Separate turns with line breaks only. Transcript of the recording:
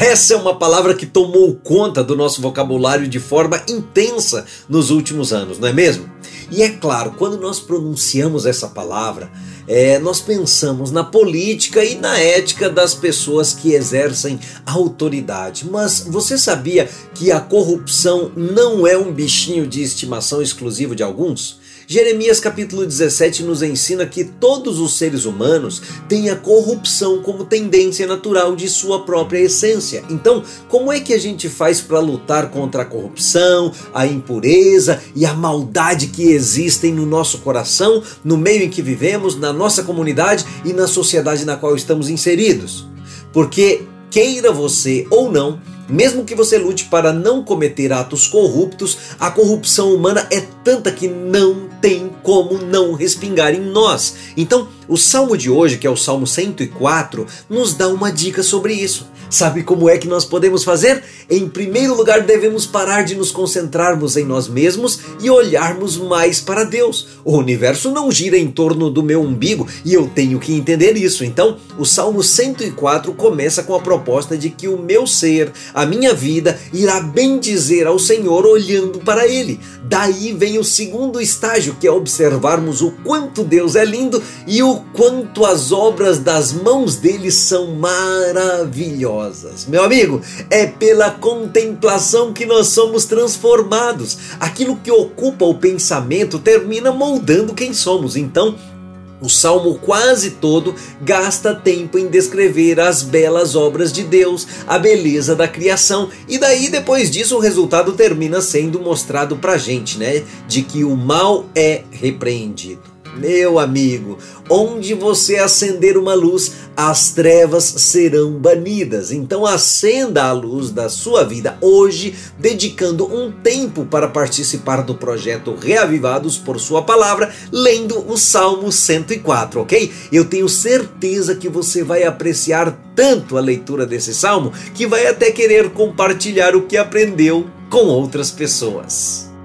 Essa é uma palavra que tomou conta do nosso vocabulário de forma intensa nos últimos anos, não é mesmo? E é claro, quando nós pronunciamos essa palavra, é, nós pensamos na política e na ética das pessoas que exercem autoridade. Mas você sabia que a corrupção não é um bichinho de estimação exclusivo de alguns? Jeremias capítulo 17 nos ensina que todos os seres humanos têm a corrupção como tendência natural de sua própria essência. Então, como é que a gente faz para lutar contra a corrupção, a impureza e a maldade que existem no nosso coração, no meio em que vivemos, na nossa comunidade e na sociedade na qual estamos inseridos? Porque queira você ou não, mesmo que você lute para não cometer atos corruptos, a corrupção humana é tanta que não tem como não respingar em nós. Então, o salmo de hoje, que é o Salmo 104, nos dá uma dica sobre isso. Sabe como é que nós podemos fazer? Em primeiro lugar, devemos parar de nos concentrarmos em nós mesmos e olharmos mais para Deus. O universo não gira em torno do meu umbigo e eu tenho que entender isso. Então, o Salmo 104 começa com a proposta de que o meu ser, a minha vida, irá bendizer ao Senhor olhando para Ele. Daí vem o segundo estágio, que é observarmos o quanto Deus é lindo e o quanto as obras das mãos dele são maravilhosas. Meu amigo, é pela contemplação que nós somos transformados. Aquilo que ocupa o pensamento termina moldando quem somos. Então, o salmo quase todo gasta tempo em descrever as belas obras de Deus, a beleza da criação, e daí depois disso o resultado termina sendo mostrado pra gente, né? De que o mal é repreendido. Meu amigo, onde você acender uma luz, as trevas serão banidas. Então acenda a luz da sua vida hoje, dedicando um tempo para participar do projeto Reavivados por Sua Palavra, lendo o Salmo 104, ok? Eu tenho certeza que você vai apreciar tanto a leitura desse salmo que vai até querer compartilhar o que aprendeu com outras pessoas.